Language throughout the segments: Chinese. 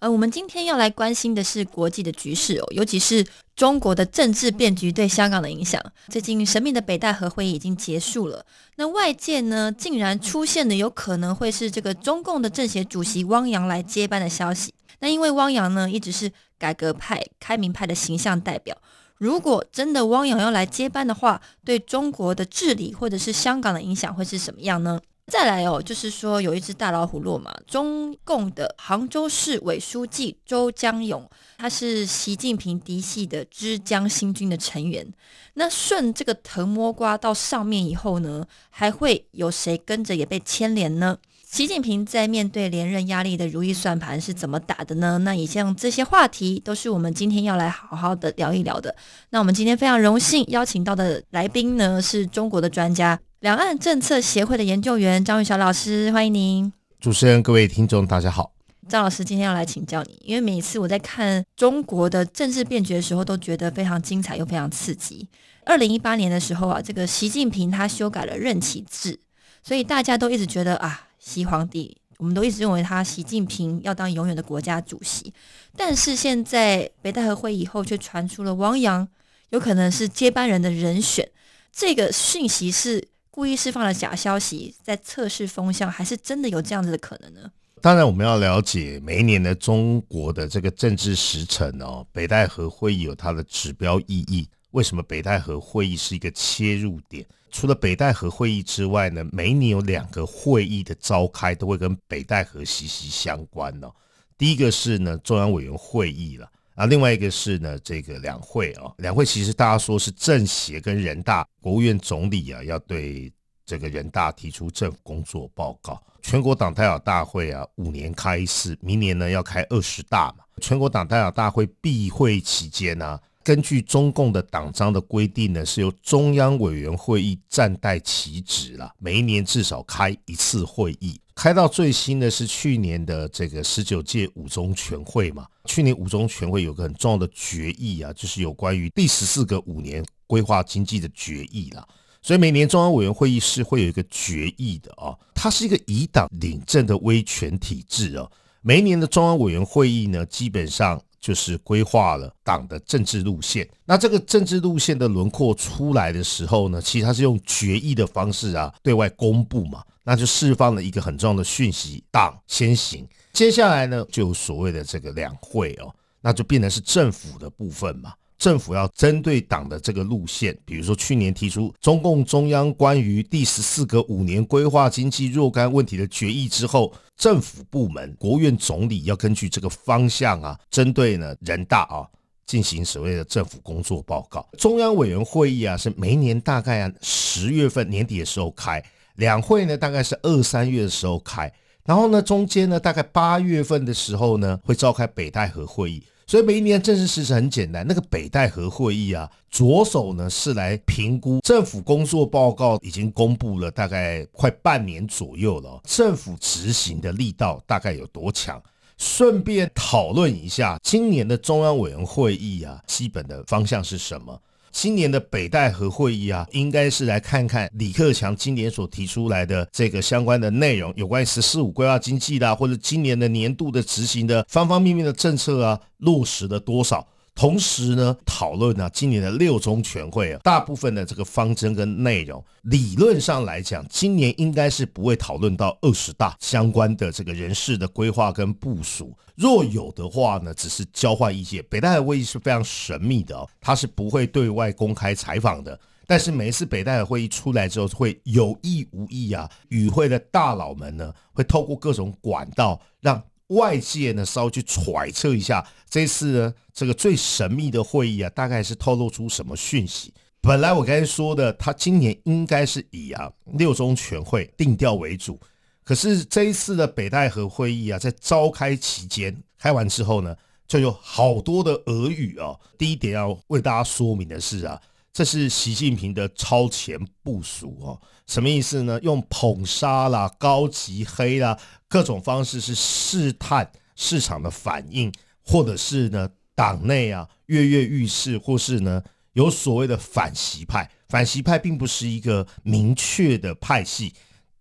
呃，我们今天要来关心的是国际的局势哦，尤其是中国的政治变局对香港的影响。最近神秘的北戴河会议已经结束了，那外界呢竟然出现了有可能会是这个中共的政协主席汪洋来接班的消息。那因为汪洋呢一直是改革派、开明派的形象代表。如果真的汪洋要来接班的话，对中国的治理或者是香港的影响会是什么样呢？再来哦，就是说有一只大老虎落马，中共的杭州市委书记周江勇，他是习近平嫡系的枝江新军的成员。那顺这个藤摸瓜到上面以后呢，还会有谁跟着也被牵连呢？习近平在面对连任压力的如意算盘是怎么打的呢？那以上这些话题都是我们今天要来好好的聊一聊的。那我们今天非常荣幸邀请到的来宾呢，是中国的专家，两岸政策协会的研究员张玉晓老师，欢迎您。主持人、各位听众，大家好。张老师今天要来请教你，因为每一次我在看中国的政治变局的时候，都觉得非常精彩又非常刺激。二零一八年的时候啊，这个习近平他修改了任期制，所以大家都一直觉得啊。习皇帝，我们都一直认为他习近平要当永远的国家主席，但是现在北戴河会议以后，却传出了汪洋有可能是接班人的人选。这个讯息是故意释放了假消息，在测试风向，还是真的有这样子的可能呢？当然，我们要了解每一年的中国的这个政治时程哦，北戴河会议有它的指标意义。为什么北戴河会议是一个切入点？除了北戴河会议之外呢，每一年有两个会议的召开都会跟北戴河息息相关哦。第一个是呢中央委员会议了，啊，另外一个是呢这个两会哦。两会其实大家说是政协跟人大，国务院总理啊要对这个人大提出政府工作报告。全国党代表大会啊五年开一次，明年呢要开二十大嘛。全国党代表大会闭会期间呢、根据中共的党章的规定呢，是由中央委员会议暂代其职了，每一年至少开一次会议。开到最新的是去年的这个十九届五中全会嘛。去年五中全会有个很重要的决议啊，就是有关于第十四个五年规划经济的决议啦。所以每年中央委员会议是会有一个决议的啊，它是一个以党领政的威权体制哦。每一年的中央委员会议呢，基本上。就是规划了党的政治路线，那这个政治路线的轮廓出来的时候呢，其实它是用决议的方式啊对外公布嘛，那就释放了一个很重要的讯息：党先行。接下来呢，就所谓的这个两会哦，那就变成是政府的部分嘛。政府要针对党的这个路线，比如说去年提出中共中央关于第十四个五年规划经济若干问题的决议之后，政府部门、国务院总理要根据这个方向啊，针对呢人大啊进行所谓的政府工作报告。中央委员会议啊是每年大概啊十月份年底的时候开，两会呢大概是二三月的时候开，然后呢中间呢大概八月份的时候呢会召开北戴河会议。所以每一年政治时程很简单，那个北戴河会议啊，着手呢是来评估政府工作报告已经公布了大概快半年左右了，政府执行的力道大概有多强？顺便讨论一下今年的中央委员会议啊，基本的方向是什么？今年的北戴河会议啊，应该是来看看李克强今年所提出来的这个相关的内容，有关于“十四五”规划经济啦，或者今年的年度的执行的方方面面的政策啊，落实了多少？同时呢，讨论呢今年的六中全会啊，大部分的这个方针跟内容，理论上来讲，今年应该是不会讨论到二十大相关的这个人事的规划跟部署。若有的话呢，只是交换意见。北戴河会议是非常神秘的哦，它是不会对外公开采访的。但是每一次北戴河会议出来之后，会有意无意啊，与会的大佬们呢，会透过各种管道让。外界呢稍微去揣测一下，这次呢这个最神秘的会议啊，大概是透露出什么讯息？本来我刚才说的，他今年应该是以啊六中全会定调为主，可是这一次的北戴河会议啊，在召开期间开完之后呢，就有好多的俄语啊。第一点要为大家说明的是啊，这是习近平的超前部署哦。什么意思呢？用捧杀啦、高级黑啦各种方式是试探市场的反应，或者是呢党内啊跃跃欲试，或是呢有所谓的反习派。反习派并不是一个明确的派系，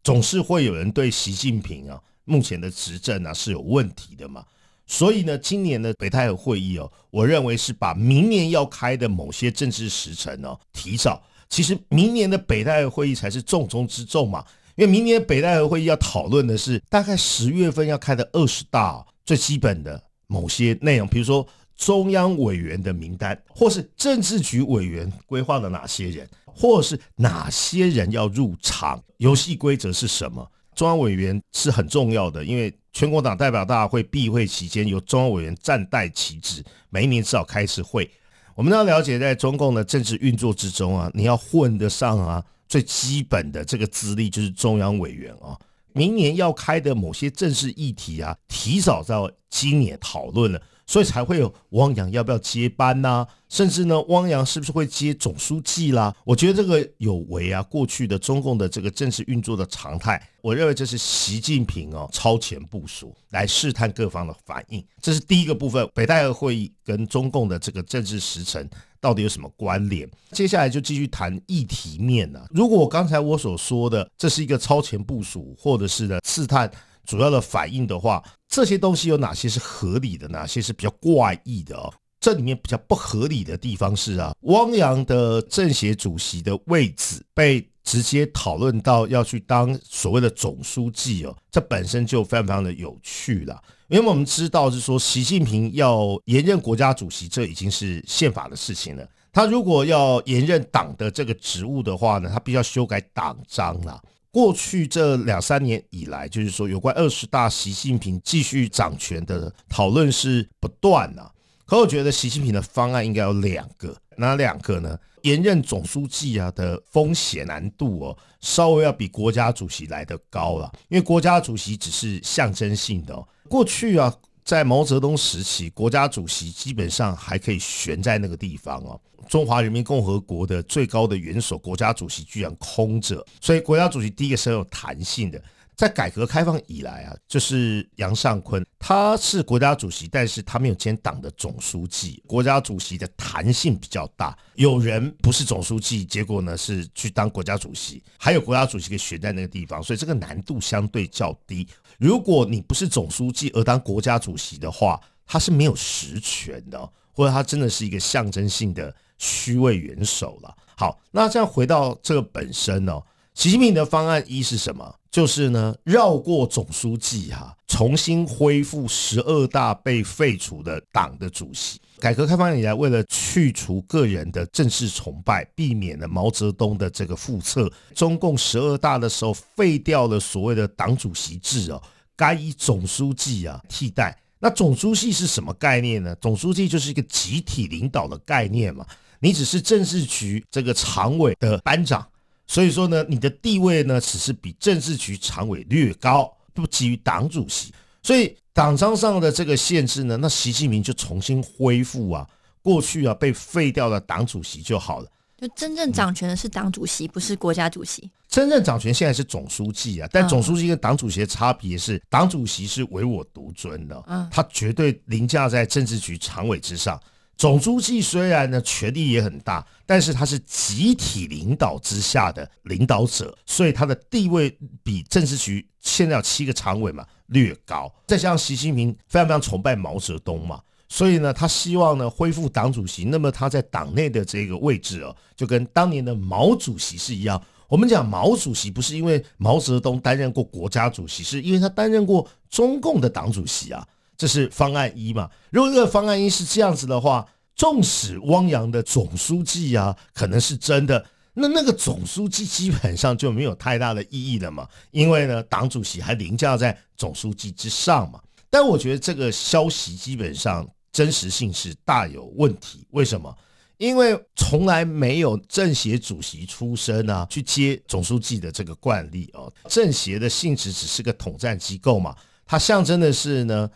总是会有人对习近平啊目前的执政啊是有问题的嘛。所以呢，今年的北戴河会议哦，我认为是把明年要开的某些政治时程哦提早。其实明年的北戴河会议才是重中之重嘛，因为明年北戴河会议要讨论的是大概十月份要开的二十大最基本的某些内容，比如说中央委员的名单，或是政治局委员规划了哪些人，或是哪些人要入场，游戏规则是什么？中央委员是很重要的，因为全国党代表大会闭会期间由中央委员暂代其职，每一年至少开一次会。我们要了解，在中共的政治运作之中啊，你要混得上啊，最基本的这个资历就是中央委员啊。明年要开的某些政治议题啊，提早在今年讨论了。所以才会有汪洋要不要接班呐？甚至呢，汪洋是不是会接总书记啦？我觉得这个有违啊过去的中共的这个政治运作的常态。我认为这是习近平哦超前部署来试探各方的反应。这是第一个部分，北戴河会议跟中共的这个政治时程到底有什么关联？接下来就继续谈议题面呢。如果刚才我所说的这是一个超前部署，或者是呢试探。主要的反应的话，这些东西有哪些是合理的，哪些是比较怪异的哦？这里面比较不合理的地方是啊，汪洋的政协主席的位置被直接讨论到要去当所谓的总书记哦，这本身就非常非常的有趣了。因为我们知道是说，习近平要延任国家主席，这已经是宪法的事情了。他如果要延任党的这个职务的话呢，他必须要修改党章了。过去这两三年以来，就是说有关二十大习近平继续掌权的讨论是不断啊。可我觉得习近平的方案应该有两个，哪两个呢？延任总书记啊的风险难度哦，稍微要比国家主席来得高了，因为国家主席只是象征性的。过去啊。在毛泽东时期，国家主席基本上还可以悬在那个地方哦。中华人民共和国的最高的元首，国家主席居然空着，所以国家主席第一个是很有弹性的。在改革开放以来啊，就是杨尚昆，他是国家主席，但是他没有兼党的总书记。国家主席的弹性比较大，有人不是总书记，结果呢是去当国家主席，还有国家主席可以悬在那个地方，所以这个难度相对较低。如果你不是总书记而当国家主席的话，他是没有实权的，或者他真的是一个象征性的虚位元首了。好，那这样回到这个本身呢？习近平的方案一是什么？就是呢，绕过总书记哈，重新恢复十二大被废除的党的主席。改革开放以来，为了去除个人的政治崇拜，避免了毛泽东的这个复测，中共十二大的时候废掉了所谓的党主席制哦，该以总书记啊替代。那总书记是什么概念呢？总书记就是一个集体领导的概念嘛，你只是政治局这个常委的班长。所以说呢，你的地位呢，只是比政治局常委略高，不及于党主席。所以党章上的这个限制呢，那习近平就重新恢复啊，过去啊被废掉的党主席就好了。就真正掌权的是党主席，不是国家主席。真正掌权现在是总书记啊，但总书记跟党主席的差别是，党主席是唯我独尊的，嗯，他绝对凌驾在政治局常委之上。总书记虽然呢权力也很大，但是他是集体领导之下的领导者，所以他的地位比政治局现在有七个常委嘛略高。再加上习近平非常非常崇拜毛泽东嘛，所以呢，他希望呢恢复党主席。那么他在党内的这个位置哦，就跟当年的毛主席是一样。我们讲毛主席不是因为毛泽东担任过国家主席，是因为他担任过中共的党主席啊，这是方案一嘛。如果这个方案一是这样子的话，纵使汪洋的总书记啊可能是真的，那那个总书记基本上就没有太大的意义了嘛，因为呢党主席还凌驾在总书记之上嘛。但我觉得这个消息基本上真实性是大有问题，为什么？因为从来没有政协主席出身啊，去接总书记的这个惯例哦。政协的性质只是个统战机构嘛，它象征的是呢，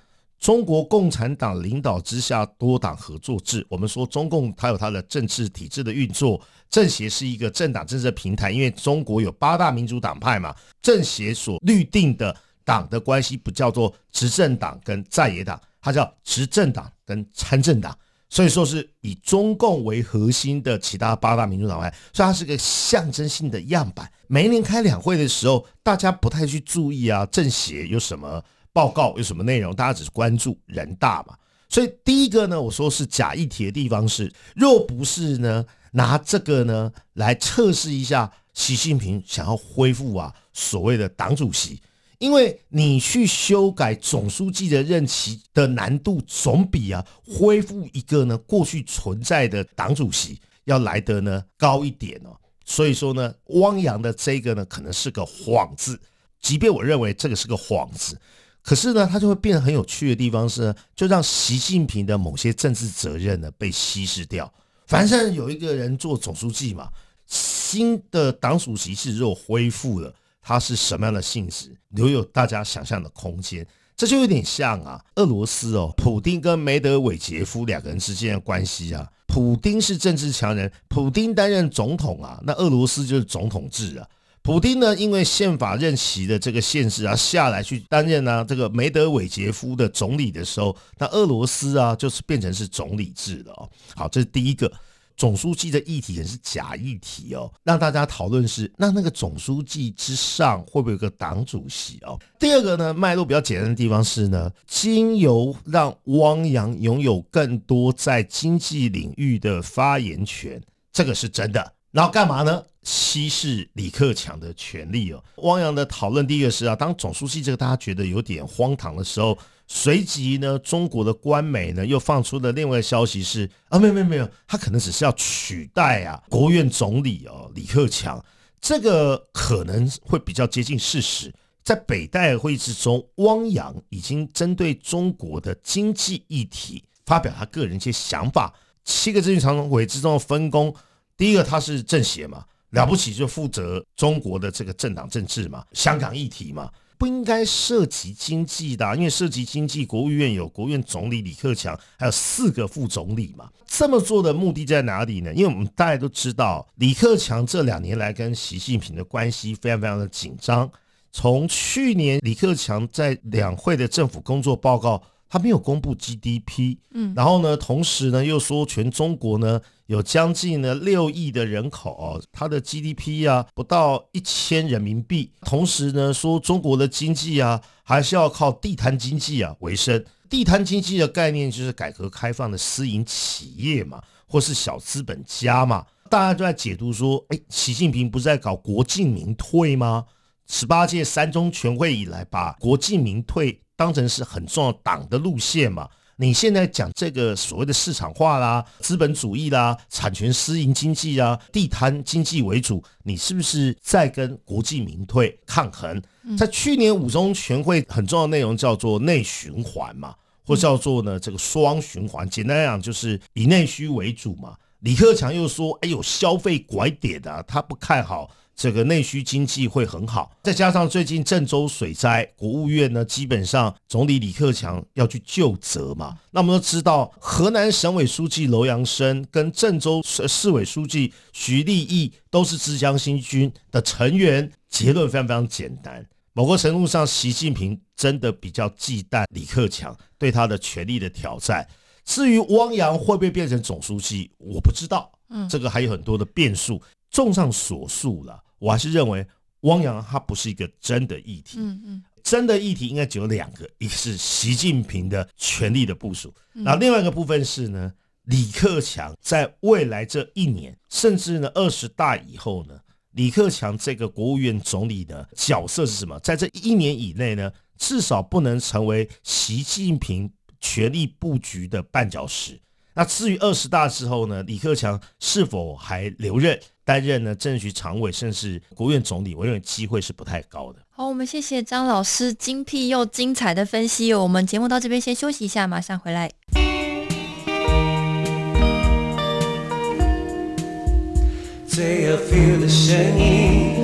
中国共产党领导之下多党合作制。我们说中共它有它的政治体制的运作，政协是一个政党政治的平台，因为中国有八大民主党派嘛，政协所律定的党的关系不叫做执政党跟在野党，它叫执政党跟参政党。所以说是以中共为核心的其他八大民主党派，所以它是个象征性的样板。每一年开两会的时候，大家不太去注意啊，政协有什么报告，有什么内容，大家只是关注人大嘛。所以第一个呢，我说是假议题的地方是，若不是呢，拿这个呢来测试一下习近平想要恢复啊所谓的党主席。因为你去修改总书记的任期的难度，总比啊恢复一个呢过去存在的党主席要来得呢高一点哦。所以说呢，汪洋的这个呢可能是个幌子。即便我认为这个是个幌子，可是呢，它就会变得很有趣的地方是，呢，就让习近平的某些政治责任呢被稀释掉。反正有一个人做总书记嘛，新的党主席是若恢复了。它是什么样的性质，留有大家想象的空间。这就有点像啊，俄罗斯哦，普丁跟梅德韦杰夫两个人之间的关系啊。普丁是政治强人，普丁担任总统啊，那俄罗斯就是总统制啊。普丁呢，因为宪法任期的这个限制啊，下来去担任呢这个梅德韦杰夫的总理的时候，那俄罗斯啊就是变成是总理制了哦。好，这是第一个。总书记的议题也是假议题哦，让大家讨论是那那个总书记之上会不会有个党主席哦？第二个呢，脉络比较简单的地方是呢，经由让汪洋拥有更多在经济领域的发言权，这个是真的。然后干嘛呢？稀释李克强的权利哦。汪洋的讨论第一个是啊，当总书记这个大家觉得有点荒唐的时候。随即呢，中国的官媒呢又放出了另外消息是啊，没有没有没有，他可能只是要取代啊国务院总理哦李克强，这个可能会比较接近事实。在北戴会之中，汪洋已经针对中国的经济议题发表他个人一些想法。七个政治常委之中的分工，第一个他是政协嘛，了不起就负责中国的这个政党政治嘛，香港议题嘛。不应该涉及经济的，因为涉及经济，国务院有国务院总理李克强，还有四个副总理嘛。这么做的目的在哪里呢？因为我们大家都知道，李克强这两年来跟习近平的关系非常非常的紧张。从去年李克强在两会的政府工作报告。他没有公布 GDP，嗯，然后呢，同时呢又说全中国呢有将近呢六亿的人口，它的 GDP 啊不到一千人民币，同时呢说中国的经济啊还是要靠地摊经济啊为生。地摊经济的概念就是改革开放的私营企业嘛，或是小资本家嘛，大家都在解读说，哎，习近平不是在搞国进民退吗？十八届三中全会以来，把国进民退。当成是很重要党的路线嘛？你现在讲这个所谓的市场化啦、资本主义啦、产权私营经济啊、地摊经济为主，你是不是在跟国际民退抗衡？在去年五中全会很重要的内容叫做内循环嘛，或叫做呢这个双循环。简单来讲就是以内需为主嘛。李克强又说：“哎呦，消费拐点啊，他不看好。”这个内需经济会很好，再加上最近郑州水灾，国务院呢基本上总理李克强要去就责嘛。那我们都知道，河南省委书记楼阳生跟郑州市委书记徐立毅都是浙江新军的成员。结论非常非常简单，某个程度上，习近平真的比较忌惮李克强对他的权力的挑战。至于汪洋会不会变成总书记，我不知道，嗯，这个还有很多的变数。综上所述了，我还是认为汪洋他不是一个真的议题。嗯嗯，真的议题应该只有两个，一个是习近平的权力的部署，然后另外一个部分是呢，李克强在未来这一年，甚至呢二十大以后呢，李克强这个国务院总理的角色是什么？在这一年以内呢，至少不能成为习近平权力布局的绊脚石。那至于二十大之后呢，李克强是否还留任？担任呢政局常委，甚至国务院总理，我认为机会是不太高的。好，我们谢谢张老师精辟又精彩的分析。我们节目到这边先休息一下，马上回来。最有 feel 的声音，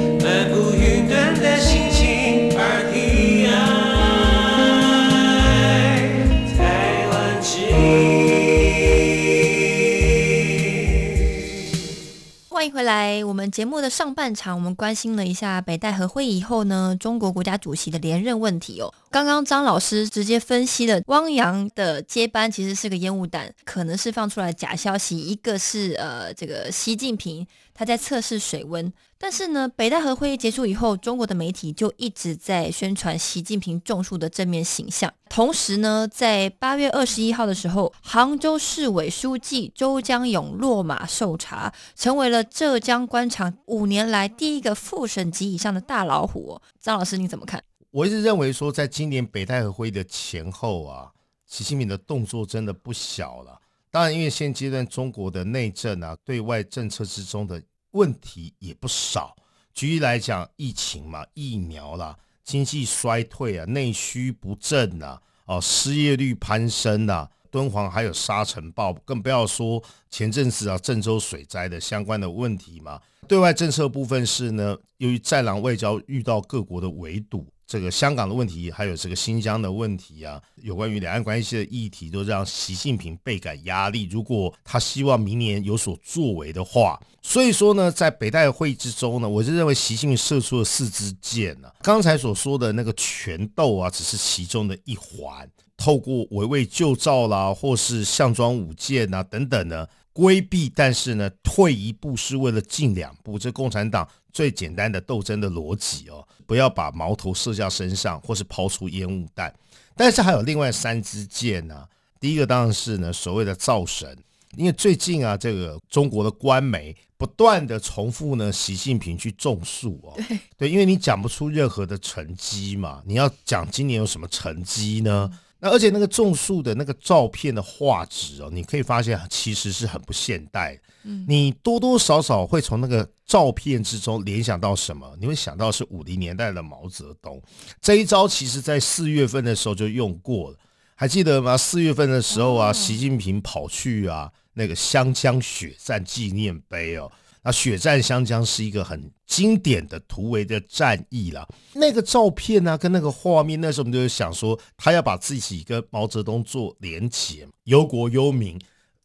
回来。我们节目的上半场，我们关心了一下北戴河会议后呢，中国国家主席的连任问题哦。刚刚张老师直接分析了汪洋的接班其实是个烟雾弹，可能是放出来假消息。一个是呃，这个习近平他在测试水温。但是呢，北戴河会议结束以后，中国的媒体就一直在宣传习近平种树的正面形象。同时呢，在八月二十一号的时候，杭州市委书记周江勇落马受查，成为了浙江官场五年来第一个副省级以上的大老虎。张老师，你怎么看？我一直认为说，在今年北戴河会议的前后啊，习近平的动作真的不小了。当然，因为现阶段中国的内政啊，对外政策之中的。问题也不少，举例来讲，疫情嘛，疫苗啦，经济衰退啊，内需不振呐，哦，失业率攀升呐，敦煌还有沙尘暴，更不要说前阵子啊郑州水灾的相关的问题嘛。对外政策部分是呢，由于战狼外交遇到各国的围堵。这个香港的问题，还有这个新疆的问题啊，有关于两岸关系的议题，都让习近平倍感压力。如果他希望明年有所作为的话，所以说呢，在北戴会之中呢，我就认为习近平射出了四支箭呢。刚才所说的那个拳斗啊，只是其中的一环，透过围魏救赵啦，或是项庄舞剑啊等等呢。规避，但是呢，退一步是为了进两步。这共产党最简单的斗争的逻辑哦，不要把矛头射向身上，或是抛出烟雾弹。但是还有另外三支箭呢。第一个当然是呢，所谓的造神，因为最近啊，这个中国的官媒不断的重复呢，习近平去种树哦，对，因为你讲不出任何的成绩嘛，你要讲今年有什么成绩呢？那而且那个种树的那个照片的画质哦，你可以发现其实是很不现代。嗯，你多多少少会从那个照片之中联想到什么？你会想到是五零年代的毛泽东。这一招其实在四月份的时候就用过了，还记得吗？四月份的时候啊，习近平跑去啊那个湘江血战纪念碑哦。那血战湘江是一个很经典的突围的战役了。那个照片呢，跟那个画面，那时候我们就想说，他要把自己跟毛泽东做连结，忧国忧民。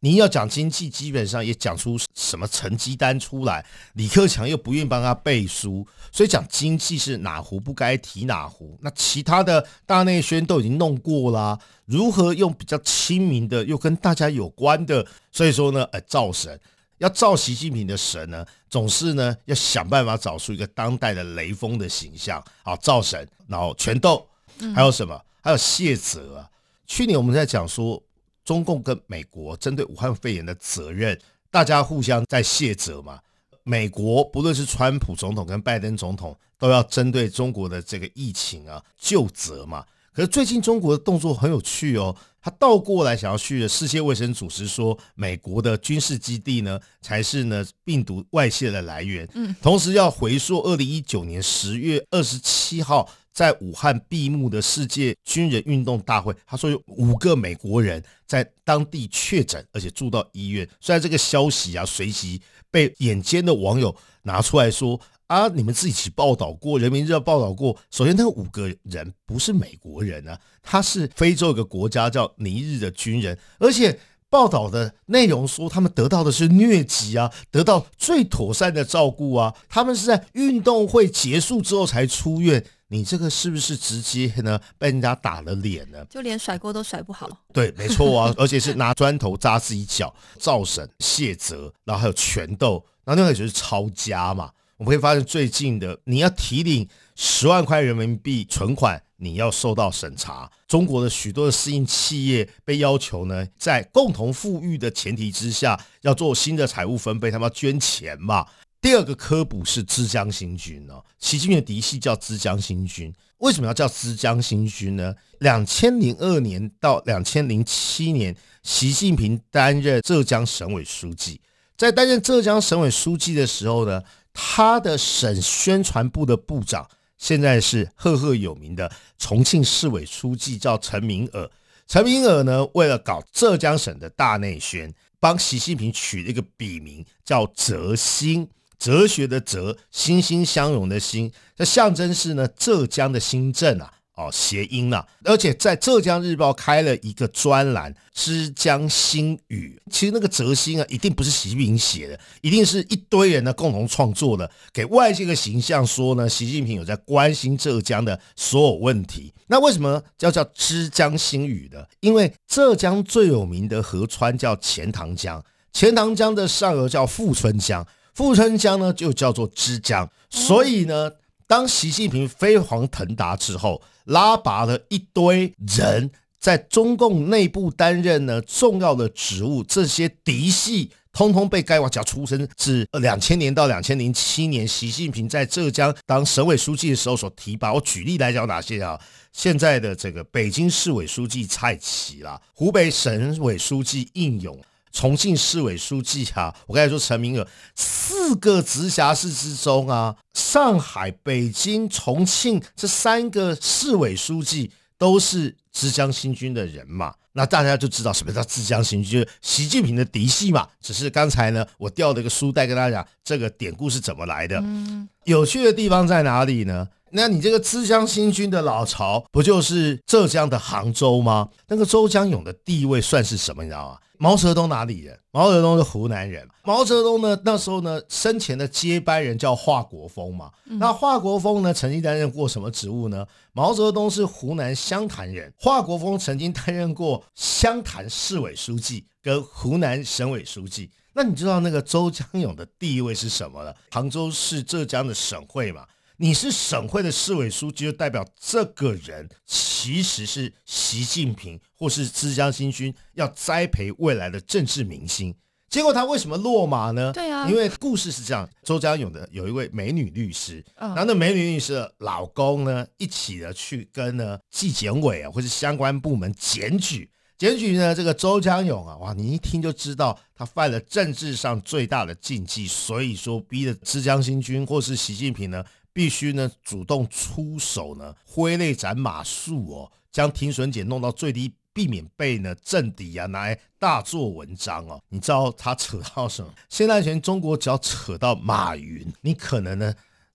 你要讲经济，基本上也讲出什么成绩单出来。李克强又不愿意帮他背书，所以讲经济是哪壶不该提哪壶。那其他的大内宣都已经弄过啦，如何用比较亲民的，又跟大家有关的？所以说呢，呃，造神。要造习近平的神呢，总是呢要想办法找出一个当代的雷锋的形象好，造神，然后拳斗，还有什么？还有谢泽啊。去年我们在讲说，中共跟美国针对武汉肺炎的责任，大家互相在卸责嘛。美国不论是川普总统跟拜登总统，都要针对中国的这个疫情啊就责嘛。可是最近中国的动作很有趣哦。他倒过来想要去世界卫生组织说，美国的军事基地呢才是呢病毒外泄的来源。嗯，同时要回溯二零一九年十月二十七号在武汉闭幕的世界军人运动大会，他说有五个美国人在当地确诊，而且住到医院。虽然这个消息啊随即被眼尖的网友拿出来说。啊！你们自己起报道过，《人民日报》报道过。首先，那五个人不是美国人啊，他是非洲一个国家叫尼日的军人，而且报道的内容说他们得到的是疟疾啊，得到最妥善的照顾啊，他们是在运动会结束之后才出院。你这个是不是直接呢被人家打了脸呢？就连甩锅都甩不好。对，没错啊，而且是拿砖头扎自己脚，造神谢泽，然后还有拳斗，然后另外就是抄家嘛。我们会发现，最近的你要提领十万块人民币存款，你要受到审查。中国的许多的私营企业被要求呢，在共同富裕的前提之下，要做新的财务分配，他们要捐钱嘛。第二个科普是枝江新军哦，习近平的嫡系叫枝江新军，为什么要叫枝江新军呢？两千零二年到两千零七年，习近平担任浙江省委书记，在担任浙江省委书记的时候呢，他的省宣传部的部长现在是赫赫有名的重庆市委书记，叫陈明尔。陈明尔呢，为了搞浙江省的大内宣，帮习近平取了一个笔名叫泽新。哲学的哲，欣欣相融的欣，这象征是呢浙江的新政啊，哦谐音啊，而且在浙江日报开了一个专栏《枝江新语》，其实那个哲心啊，一定不是习近平写的，一定是一堆人呢共同创作的，给外界的形象说呢，习近平有在关心浙江的所有问题。那为什么叫叫枝江新语呢？因为浙江最有名的河川叫钱塘江，钱塘江的上游叫富春江。富春江呢，就叫做枝江，所以呢，当习近平飞黄腾达之后，拉拔了一堆人在中共内部担任呢重要的职务，这些嫡系通通被盖瓦叫出生自两千年到两千零七年，习近平在浙江当省委书记的时候所提拔。我举例来讲哪些啊？现在的这个北京市委书记蔡奇啦，湖北省委书记应勇。重庆市委书记啊，我刚才说陈明尔，四个直辖市之中啊，上海、北京、重庆这三个市委书记都是枝江新军的人嘛，那大家就知道什么叫枝江新军，就是习近平的嫡系嘛。只是刚才呢，我调了一个书袋跟大家讲这个典故是怎么来的。嗯有趣的地方在哪里呢？那你这个枝江新军的老巢，不就是浙江的杭州吗？那个周江勇的地位算是什么？你知道吗？毛泽东哪里人？毛泽东是湖南人。毛泽东呢，那时候呢，生前的接班人叫华国锋嘛。那华国锋呢，曾经担任过什么职务呢？毛泽东是湖南湘潭人，华国锋曾经担任过湘潭市委书记跟湖南省委书记。那你知道那个周江勇的地位是什么了？杭州是浙江的省会嘛。你是省会的市委书记，就代表这个人其实是习近平或是枝江新军要栽培未来的政治明星。结果他为什么落马呢？对啊，因为故事是这样：周江勇的有一位美女律师，然后那美女律师的老公呢，一起的去跟呢纪检委啊或是相关部门检举，检举呢这个周江勇啊，哇，你一听就知道他犯了政治上最大的禁忌，所以说逼的枝江新军或是习近平呢。必须呢主动出手呢，挥泪斩马谡哦，将停损点弄到最低，避免被呢政敌啊拿来大做文章哦。你知道他扯到什么？现在全中国只要扯到马云，你可能呢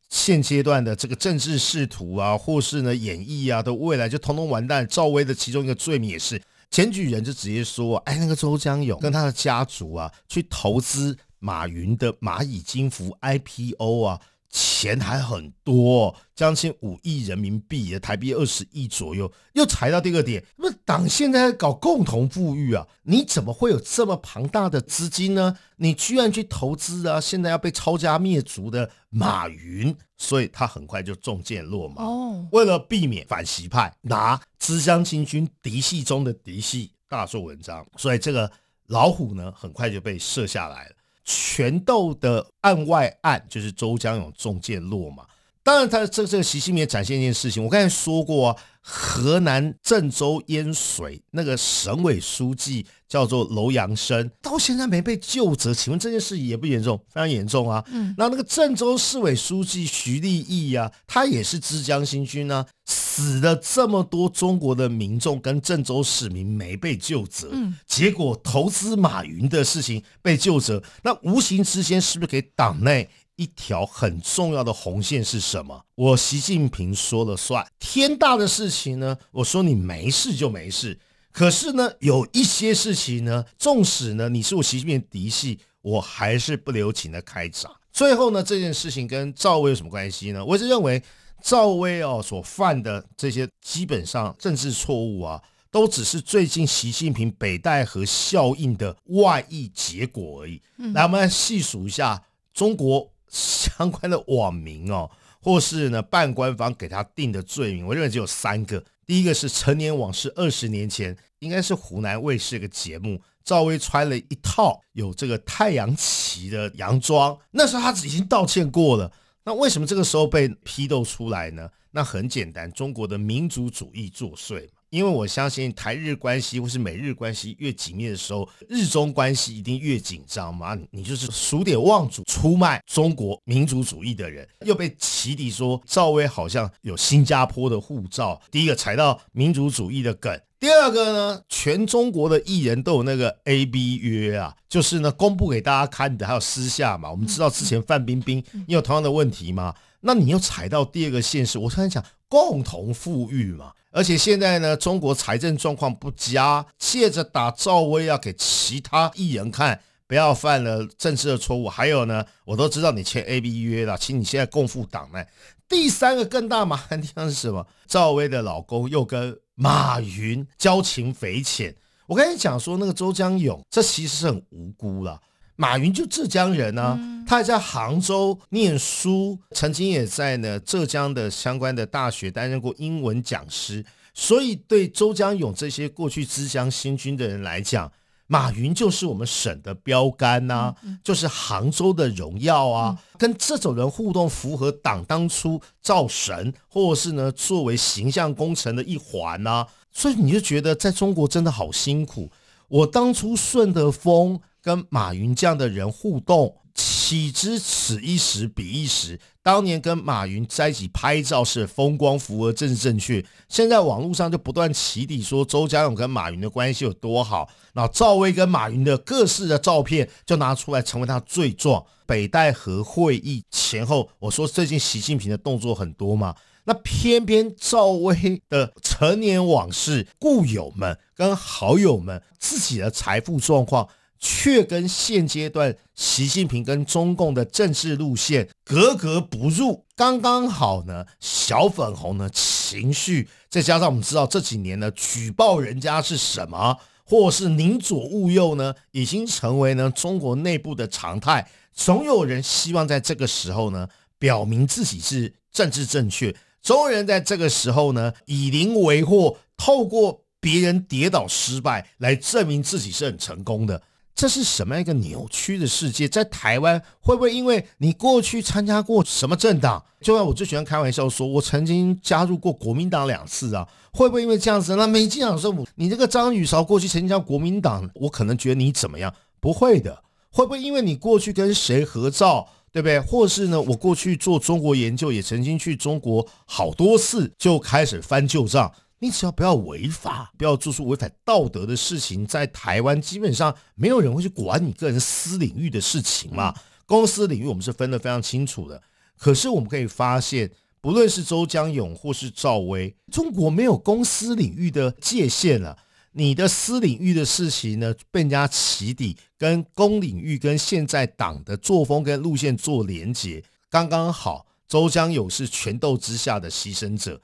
现阶段的这个政治仕途啊，或是呢演艺啊的未来就统统完蛋。赵薇的其中一个罪名也是，检举人就直接说，哎，那个周江勇跟他的家族啊去投资马云的蚂蚁金服 IPO 啊。钱还很多，将近五亿人民币，台币二十亿左右，又踩到第二点。那么党现在搞共同富裕啊，你怎么会有这么庞大的资金呢？你居然去投资啊！现在要被抄家灭族的马云，所以他很快就中箭落马。哦，为了避免反习派拿枝江新军嫡系中的嫡系大做文章，所以这个老虎呢，很快就被射下来了。拳斗的案外案就是周江勇中箭落马。当然，他这这个习近平展现一件事情，我刚才说过，啊河南郑州淹水那个省委书记叫做楼阳生，到现在没被救责。请问这件事严不严重？非常严重啊！嗯，那那个郑州市委书记徐立毅啊，他也是枝江新军啊。死了这么多中国的民众跟郑州市民没被救责，嗯，结果投资马云的事情被救责，那无形之间是不是给党内一条很重要的红线是什么？我习近平说了算，天大的事情呢，我说你没事就没事，可是呢，有一些事情呢，纵使呢你是我习近平嫡系，我还是不留情的开闸。最后呢，这件事情跟赵薇有什么关系呢？我是认为。赵薇哦所犯的这些基本上政治错误啊，都只是最近习近平北戴河效应的外溢结果而已。来，我们来细数一下中国相关的网民哦，或是呢办官方给他定的罪名，我认为只有三个。第一个是陈年往事，二十年前应该是湖南卫视一个节目，赵薇穿了一套有这个太阳旗的洋装，那时候他已经道歉过了。那为什么这个时候被批斗出来呢？那很简单，中国的民族主义作祟嘛。因为我相信台日关系或是美日关系越紧密的时候，日中关系一定越紧张嘛。你就是数典忘祖，出卖中国民族主义的人，又被起底说赵薇好像有新加坡的护照。第一个踩到民族主义的梗，第二个呢，全中国的艺人都有那个 A B 约啊，就是呢公布给大家看的，还有私下嘛。我们知道之前范冰冰也有同样的问题嘛。那你又踩到第二个现实，我突然想共同富裕嘛。而且现在呢，中国财政状况不佳，借着打赵薇要给其他艺人看，不要犯了政治的错误。还有呢，我都知道你签 A B 约了，请你现在共赴党内。第三个更大麻烦地方是什么？赵薇的老公又跟马云交情匪浅。我跟你讲说，那个周江勇，这其实是很无辜了。马云就浙江人呢，他还在杭州念书，曾经也在呢浙江的相关的大学担任过英文讲师，所以对周江勇这些过去资江新军的人来讲，马云就是我们省的标杆呐，就是杭州的荣耀啊。跟这种人互动，符合党当初造神，或者是呢作为形象工程的一环呐，所以你就觉得在中国真的好辛苦。我当初顺的风。跟马云这样的人互动，岂知此一时彼一时。当年跟马云在一起拍照是风光符合政治正确，现在网络上就不断起底说周家勇跟马云的关系有多好。那赵薇跟马云的各式的照片就拿出来成为他罪状。北戴河会议前后，我说最近习近平的动作很多嘛，那偏偏赵薇的陈年往事、故友们跟好友们自己的财富状况。却跟现阶段习近平跟中共的政治路线格格不入，刚刚好呢。小粉红呢情绪，再加上我们知道这几年呢举报人家是什么，或是宁左勿右呢，已经成为呢中国内部的常态。总有人希望在这个时候呢表明自己是政治正确，总有人在这个时候呢以邻为祸，透过别人跌倒失败来证明自己是很成功的。这是什么样一个扭曲的世界？在台湾会不会因为你过去参加过什么政党？就像我最喜欢开玩笑说，我曾经加入过国民党两次啊，会不会因为这样子？那没进党说，你这个张雨韶过去曾经加国民党，我可能觉得你怎么样？不会的，会不会因为你过去跟谁合照，对不对？或是呢，我过去做中国研究，也曾经去中国好多次，就开始翻旧账？你只要不要违法，不要做出违反道德的事情，在台湾基本上没有人会去管你个人私领域的事情嘛。公司领域我们是分得非常清楚的。可是我们可以发现，不论是周江勇或是赵薇，中国没有公司领域的界限了。你的私领域的事情呢，被人家起底，跟公领域跟现在党的作风跟路线做连结，刚刚好。周江勇是权斗之下的牺牲者。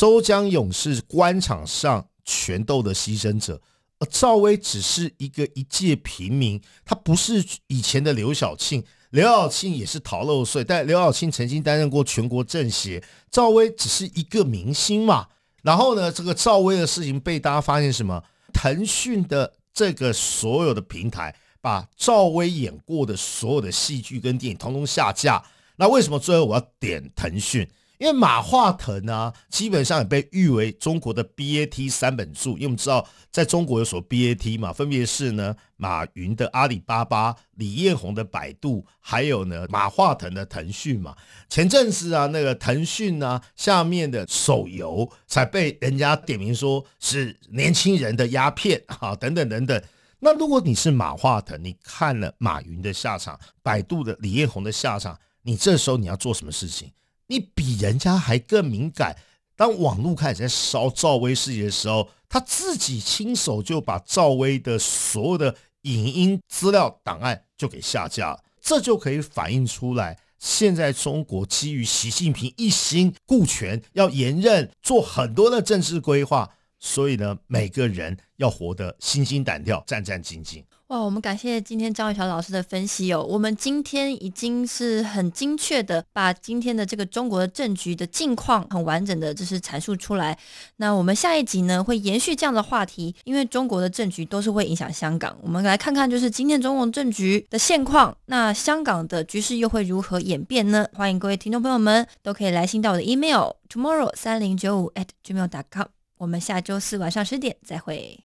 周江勇是官场上权斗的牺牲者，而赵薇只是一个一介平民，他不是以前的刘晓庆，刘晓庆也是逃漏税，但刘晓庆曾经担任过全国政协，赵薇只是一个明星嘛。然后呢，这个赵薇的事情被大家发现什么？腾讯的这个所有的平台把赵薇演过的所有的戏剧跟电影通通下架。那为什么最后我要点腾讯？因为马化腾呢，基本上也被誉为中国的 BAT 三本柱。因为我们知道，在中国有所 BAT 嘛，分别是呢马云的阿里巴巴、李彦宏的百度，还有呢马化腾的腾讯嘛。前阵子啊，那个腾讯呢下面的手游才被人家点名说是年轻人的鸦片啊，等等等等。那如果你是马化腾，你看了马云的下场，百度的李彦宏的下场，你这时候你要做什么事情？你比人家还更敏感。当网络开始在烧赵薇事件的时候，他自己亲手就把赵薇的所有的影音资料档案就给下架了。这就可以反映出来，现在中国基于习近平一心顾全，要延任做很多的政治规划，所以呢，每个人要活得心惊胆跳、战战兢兢。哇，我们感谢今天张玉桥老师的分析哦。我们今天已经是很精确的把今天的这个中国的政局的境况很完整的就是阐述出来。那我们下一集呢会延续这样的话题，因为中国的政局都是会影响香港。我们来看看就是今天中共政局的现况，那香港的局势又会如何演变呢？欢迎各位听众朋友们都可以来信到我的 email tomorrow 三零九五 at gmail.com。我们下周四晚上十点再会。